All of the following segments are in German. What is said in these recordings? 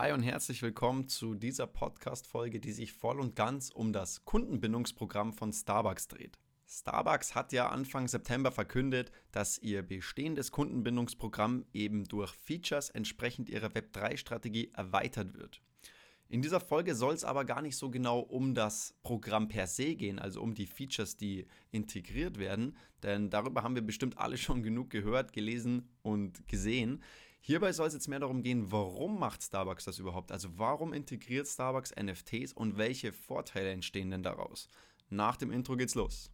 Hi und herzlich willkommen zu dieser Podcast-Folge, die sich voll und ganz um das Kundenbindungsprogramm von Starbucks dreht. Starbucks hat ja Anfang September verkündet, dass ihr bestehendes Kundenbindungsprogramm eben durch Features entsprechend ihrer Web3-Strategie erweitert wird. In dieser Folge soll es aber gar nicht so genau um das Programm per se gehen, also um die Features, die integriert werden, denn darüber haben wir bestimmt alle schon genug gehört, gelesen und gesehen. Hierbei soll es jetzt mehr darum gehen, warum macht Starbucks das überhaupt? Also warum integriert Starbucks NFTs und welche Vorteile entstehen denn daraus? Nach dem Intro geht's los.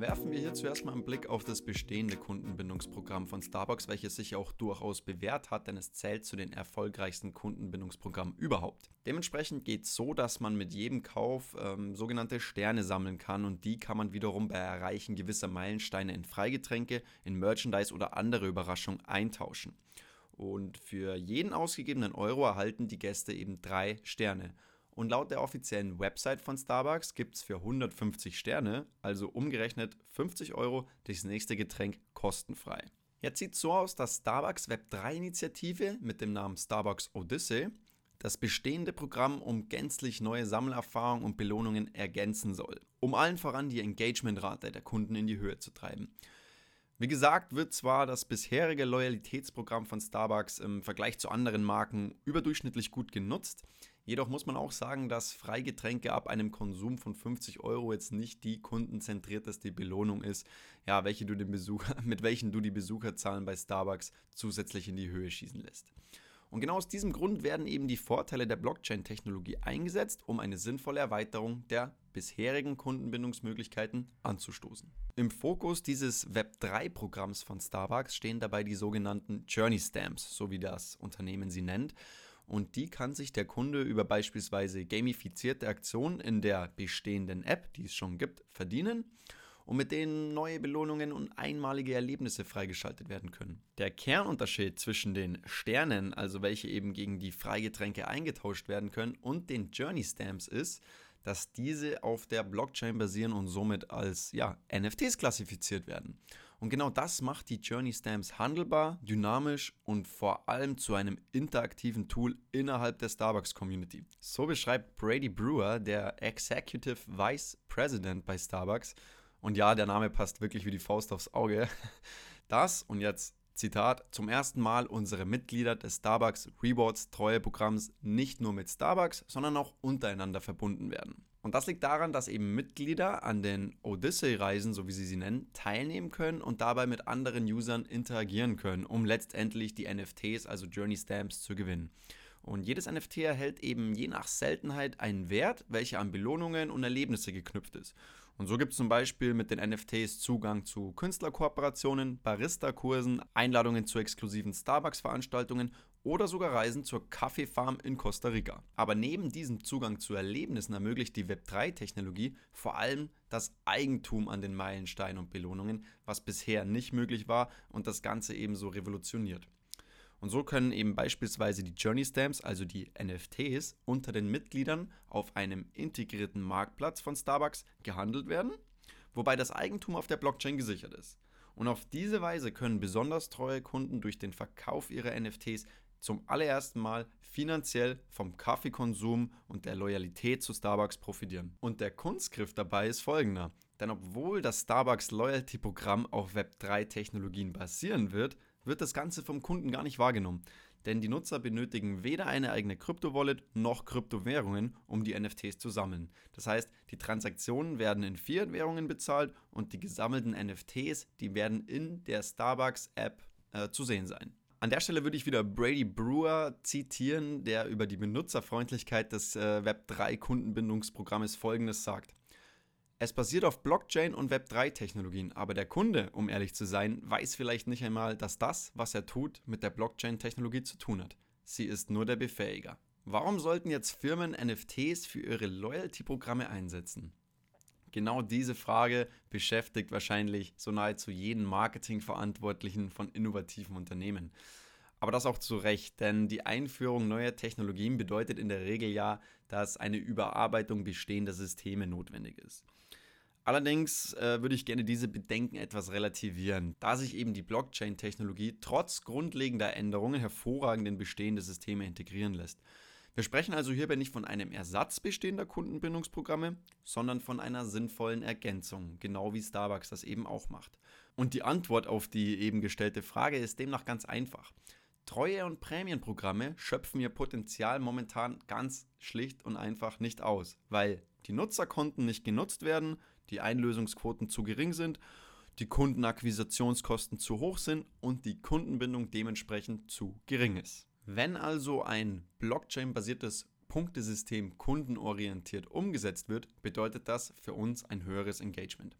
Werfen wir hier zuerst mal einen Blick auf das bestehende Kundenbindungsprogramm von Starbucks, welches sich auch durchaus bewährt hat, denn es zählt zu den erfolgreichsten Kundenbindungsprogrammen überhaupt. Dementsprechend geht es so, dass man mit jedem Kauf ähm, sogenannte Sterne sammeln kann und die kann man wiederum bei Erreichen gewisser Meilensteine in Freigetränke, in Merchandise oder andere Überraschungen eintauschen. Und für jeden ausgegebenen Euro erhalten die Gäste eben drei Sterne. Und laut der offiziellen Website von Starbucks gibt es für 150 Sterne, also umgerechnet 50 Euro, das nächste Getränk kostenfrei. Jetzt sieht es so aus, dass Starbucks Web3-Initiative mit dem Namen Starbucks Odyssey das bestehende Programm um gänzlich neue Sammelerfahrungen und Belohnungen ergänzen soll, um allen voran die Engagementrate der Kunden in die Höhe zu treiben. Wie gesagt, wird zwar das bisherige Loyalitätsprogramm von Starbucks im Vergleich zu anderen Marken überdurchschnittlich gut genutzt, jedoch muss man auch sagen, dass Freigetränke ab einem Konsum von 50 Euro jetzt nicht die kundenzentrierteste Belohnung ist, ja, welche du den Besucher, mit welchen du die Besucherzahlen bei Starbucks zusätzlich in die Höhe schießen lässt. Und genau aus diesem Grund werden eben die Vorteile der Blockchain-Technologie eingesetzt, um eine sinnvolle Erweiterung der bisherigen Kundenbindungsmöglichkeiten anzustoßen. Im Fokus dieses Web3-Programms von Starbucks stehen dabei die sogenannten Journey Stamps, so wie das Unternehmen sie nennt. Und die kann sich der Kunde über beispielsweise gamifizierte Aktionen in der bestehenden App, die es schon gibt, verdienen und mit denen neue Belohnungen und einmalige Erlebnisse freigeschaltet werden können. Der Kernunterschied zwischen den Sternen, also welche eben gegen die Freigetränke eingetauscht werden können, und den Journey Stamps ist, dass diese auf der Blockchain basieren und somit als ja, NFTs klassifiziert werden. Und genau das macht die Journey Stamps handelbar, dynamisch und vor allem zu einem interaktiven Tool innerhalb der Starbucks Community. So beschreibt Brady Brewer, der Executive Vice President bei Starbucks, und ja, der Name passt wirklich wie die Faust aufs Auge. Das und jetzt Zitat, zum ersten Mal unsere Mitglieder des Starbucks Rewards Treueprogramms nicht nur mit Starbucks, sondern auch untereinander verbunden werden. Und das liegt daran, dass eben Mitglieder an den Odyssey-Reisen, so wie sie sie nennen, teilnehmen können und dabei mit anderen Usern interagieren können, um letztendlich die NFTs, also Journey Stamps, zu gewinnen. Und jedes NFT erhält eben je nach Seltenheit einen Wert, welcher an Belohnungen und Erlebnisse geknüpft ist. Und so gibt es zum Beispiel mit den NFTs Zugang zu Künstlerkooperationen, Barista-Kursen, Einladungen zu exklusiven Starbucks-Veranstaltungen oder sogar Reisen zur Kaffeefarm in Costa Rica. Aber neben diesem Zugang zu Erlebnissen ermöglicht die Web3-Technologie vor allem das Eigentum an den Meilensteinen und Belohnungen, was bisher nicht möglich war und das Ganze ebenso revolutioniert. Und so können eben beispielsweise die Journey Stamps, also die NFTs, unter den Mitgliedern auf einem integrierten Marktplatz von Starbucks gehandelt werden, wobei das Eigentum auf der Blockchain gesichert ist. Und auf diese Weise können besonders treue Kunden durch den Verkauf ihrer NFTs zum allerersten Mal finanziell vom Kaffeekonsum und der Loyalität zu Starbucks profitieren. Und der Kunstgriff dabei ist folgender. Denn obwohl das Starbucks Loyalty Programm auf Web3-Technologien basieren wird, wird das Ganze vom Kunden gar nicht wahrgenommen. Denn die Nutzer benötigen weder eine eigene Kryptowallet noch Kryptowährungen, um die NFTs zu sammeln. Das heißt, die Transaktionen werden in Fiat-Währungen bezahlt und die gesammelten NFTs, die werden in der Starbucks-App äh, zu sehen sein. An der Stelle würde ich wieder Brady Brewer zitieren, der über die Benutzerfreundlichkeit des äh, Web3-Kundenbindungsprogrammes Folgendes sagt. Es basiert auf Blockchain und Web3-Technologien, aber der Kunde, um ehrlich zu sein, weiß vielleicht nicht einmal, dass das, was er tut, mit der Blockchain-Technologie zu tun hat. Sie ist nur der Befähiger. Warum sollten jetzt Firmen NFTs für ihre Loyalty-Programme einsetzen? Genau diese Frage beschäftigt wahrscheinlich so nahezu jeden Marketingverantwortlichen von innovativen Unternehmen. Aber das auch zu Recht, denn die Einführung neuer Technologien bedeutet in der Regel ja, dass eine Überarbeitung bestehender Systeme notwendig ist. Allerdings äh, würde ich gerne diese Bedenken etwas relativieren, da sich eben die Blockchain-Technologie trotz grundlegender Änderungen hervorragend in bestehende Systeme integrieren lässt. Wir sprechen also hierbei nicht von einem Ersatz bestehender Kundenbindungsprogramme, sondern von einer sinnvollen Ergänzung, genau wie Starbucks das eben auch macht. Und die Antwort auf die eben gestellte Frage ist demnach ganz einfach. Treue- und Prämienprogramme schöpfen ihr Potenzial momentan ganz schlicht und einfach nicht aus, weil die Nutzerkonten nicht genutzt werden, die Einlösungsquoten zu gering sind, die Kundenakquisitionskosten zu hoch sind und die Kundenbindung dementsprechend zu gering ist. Wenn also ein Blockchain-basiertes Punktesystem kundenorientiert umgesetzt wird, bedeutet das für uns ein höheres Engagement.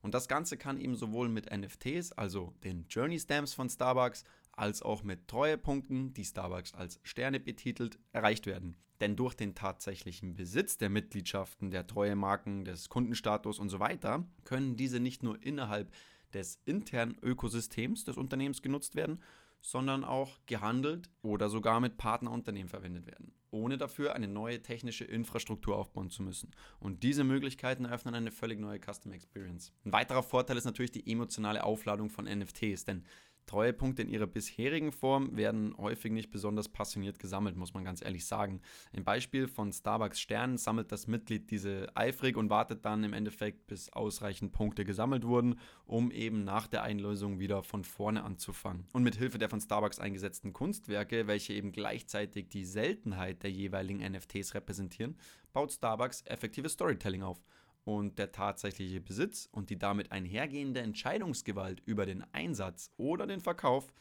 Und das Ganze kann eben sowohl mit NFTs, also den Journey Stamps von Starbucks, als auch mit Treuepunkten, die Starbucks als Sterne betitelt, erreicht werden. Denn durch den tatsächlichen Besitz der Mitgliedschaften, der Treuemarken, des Kundenstatus und so weiter, können diese nicht nur innerhalb des internen Ökosystems des Unternehmens genutzt werden, sondern auch gehandelt oder sogar mit Partnerunternehmen verwendet werden, ohne dafür eine neue technische Infrastruktur aufbauen zu müssen. Und diese Möglichkeiten eröffnen eine völlig neue Custom Experience. Ein weiterer Vorteil ist natürlich die emotionale Aufladung von NFTs, denn Treuepunkte in ihrer bisherigen Form werden häufig nicht besonders passioniert gesammelt, muss man ganz ehrlich sagen. Im Beispiel von Starbucks Sternen sammelt das Mitglied diese eifrig und wartet dann im Endeffekt, bis ausreichend Punkte gesammelt wurden, um eben nach der Einlösung wieder von vorne anzufangen. Und mit Hilfe der von Starbucks eingesetzten Kunstwerke, welche eben gleichzeitig die Seltenheit der jeweiligen NFTs repräsentieren, baut Starbucks effektives Storytelling auf und der tatsächliche Besitz und die damit einhergehende Entscheidungsgewalt über den Einsatz oder den Verkauf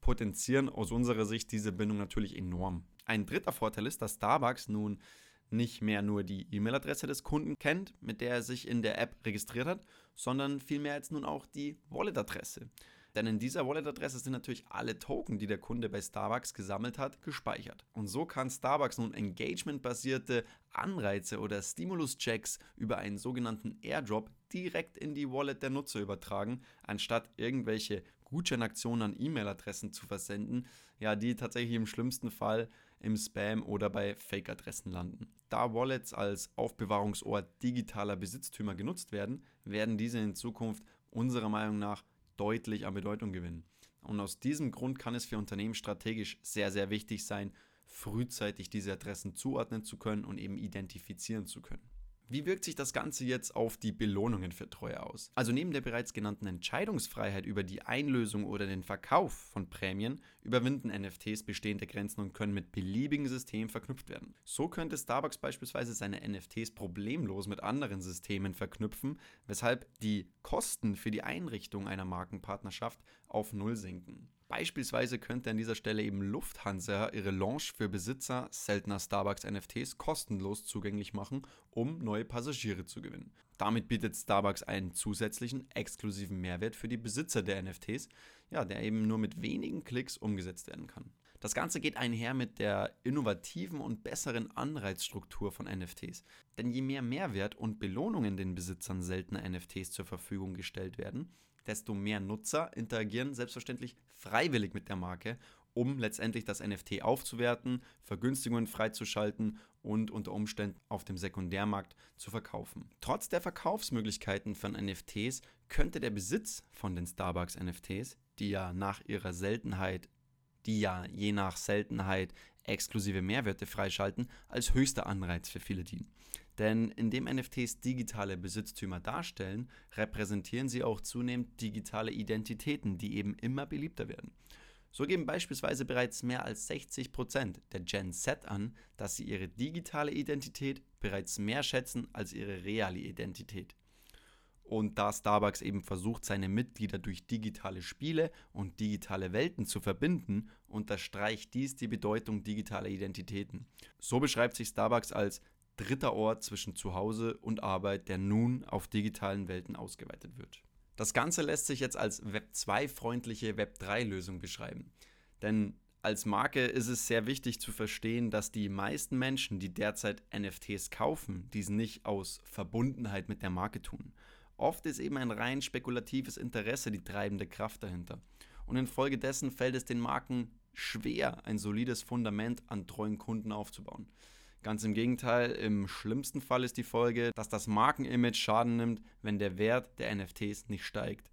potenzieren aus unserer Sicht diese Bindung natürlich enorm. Ein dritter Vorteil ist, dass Starbucks nun nicht mehr nur die E-Mail-Adresse des Kunden kennt, mit der er sich in der App registriert hat, sondern vielmehr jetzt nun auch die Wallet-Adresse. Denn in dieser Wallet-Adresse sind natürlich alle Token, die der Kunde bei Starbucks gesammelt hat, gespeichert. Und so kann Starbucks nun engagement-basierte Anreize oder Stimulus-Checks über einen sogenannten Airdrop direkt in die Wallet der Nutzer übertragen, anstatt irgendwelche Gutscheinaktionen an E-Mail-Adressen zu versenden, ja, die tatsächlich im schlimmsten Fall im Spam oder bei Fake-Adressen landen. Da Wallets als Aufbewahrungsort digitaler Besitztümer genutzt werden, werden diese in Zukunft unserer Meinung nach deutlich an Bedeutung gewinnen. Und aus diesem Grund kann es für Unternehmen strategisch sehr, sehr wichtig sein, frühzeitig diese Adressen zuordnen zu können und eben identifizieren zu können. Wie wirkt sich das Ganze jetzt auf die Belohnungen für Treue aus? Also neben der bereits genannten Entscheidungsfreiheit über die Einlösung oder den Verkauf von Prämien überwinden NFTs bestehende Grenzen und können mit beliebigen Systemen verknüpft werden. So könnte Starbucks beispielsweise seine NFTs problemlos mit anderen Systemen verknüpfen, weshalb die Kosten für die Einrichtung einer Markenpartnerschaft auf Null sinken. Beispielsweise könnte an dieser Stelle eben Lufthansa ihre Launch für Besitzer seltener Starbucks NFTs kostenlos zugänglich machen, um neue Passagiere zu gewinnen. Damit bietet Starbucks einen zusätzlichen exklusiven Mehrwert für die Besitzer der NFTs, ja, der eben nur mit wenigen Klicks umgesetzt werden kann. Das Ganze geht einher mit der innovativen und besseren Anreizstruktur von NFTs. Denn je mehr Mehrwert und Belohnungen den Besitzern seltener NFTs zur Verfügung gestellt werden, desto mehr Nutzer interagieren selbstverständlich freiwillig mit der Marke, um letztendlich das NFT aufzuwerten, Vergünstigungen freizuschalten und unter Umständen auf dem Sekundärmarkt zu verkaufen. Trotz der Verkaufsmöglichkeiten von NFTs könnte der Besitz von den Starbucks NFTs, die ja nach ihrer Seltenheit, die ja je nach Seltenheit exklusive Mehrwerte freischalten, als höchster Anreiz für viele dienen. Denn indem NFTs digitale Besitztümer darstellen, repräsentieren sie auch zunehmend digitale Identitäten, die eben immer beliebter werden. So geben beispielsweise bereits mehr als 60% der Gen Z an, dass sie ihre digitale Identität bereits mehr schätzen als ihre reale Identität. Und da Starbucks eben versucht, seine Mitglieder durch digitale Spiele und digitale Welten zu verbinden, unterstreicht dies die Bedeutung digitaler Identitäten. So beschreibt sich Starbucks als dritter Ort zwischen Zuhause und Arbeit, der nun auf digitalen Welten ausgeweitet wird. Das Ganze lässt sich jetzt als Web 2-freundliche Web 3-Lösung beschreiben. Denn als Marke ist es sehr wichtig zu verstehen, dass die meisten Menschen, die derzeit NFTs kaufen, dies nicht aus Verbundenheit mit der Marke tun. Oft ist eben ein rein spekulatives Interesse die treibende Kraft dahinter. Und infolgedessen fällt es den Marken schwer, ein solides Fundament an treuen Kunden aufzubauen. Ganz im Gegenteil, im schlimmsten Fall ist die Folge, dass das Markenimage Schaden nimmt, wenn der Wert der NFTs nicht steigt.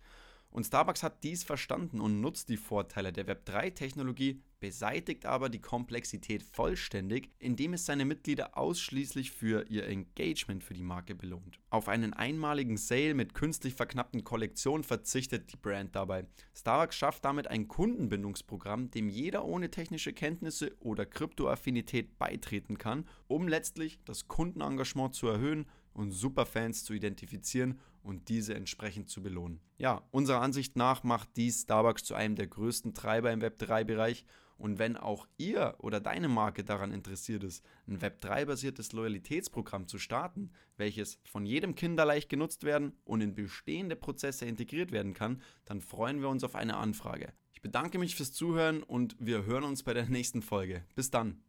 Und Starbucks hat dies verstanden und nutzt die Vorteile der Web3-Technologie, beseitigt aber die Komplexität vollständig, indem es seine Mitglieder ausschließlich für ihr Engagement für die Marke belohnt. Auf einen einmaligen Sale mit künstlich verknappten Kollektionen verzichtet die Brand dabei. Starbucks schafft damit ein Kundenbindungsprogramm, dem jeder ohne technische Kenntnisse oder Kryptoaffinität beitreten kann, um letztlich das Kundenengagement zu erhöhen und Superfans zu identifizieren und diese entsprechend zu belohnen. Ja, unserer Ansicht nach macht dies Starbucks zu einem der größten Treiber im Web3-Bereich und wenn auch ihr oder deine Marke daran interessiert ist, ein Web3-basiertes Loyalitätsprogramm zu starten, welches von jedem Kinderleicht genutzt werden und in bestehende Prozesse integriert werden kann, dann freuen wir uns auf eine Anfrage. Ich bedanke mich fürs Zuhören und wir hören uns bei der nächsten Folge. Bis dann.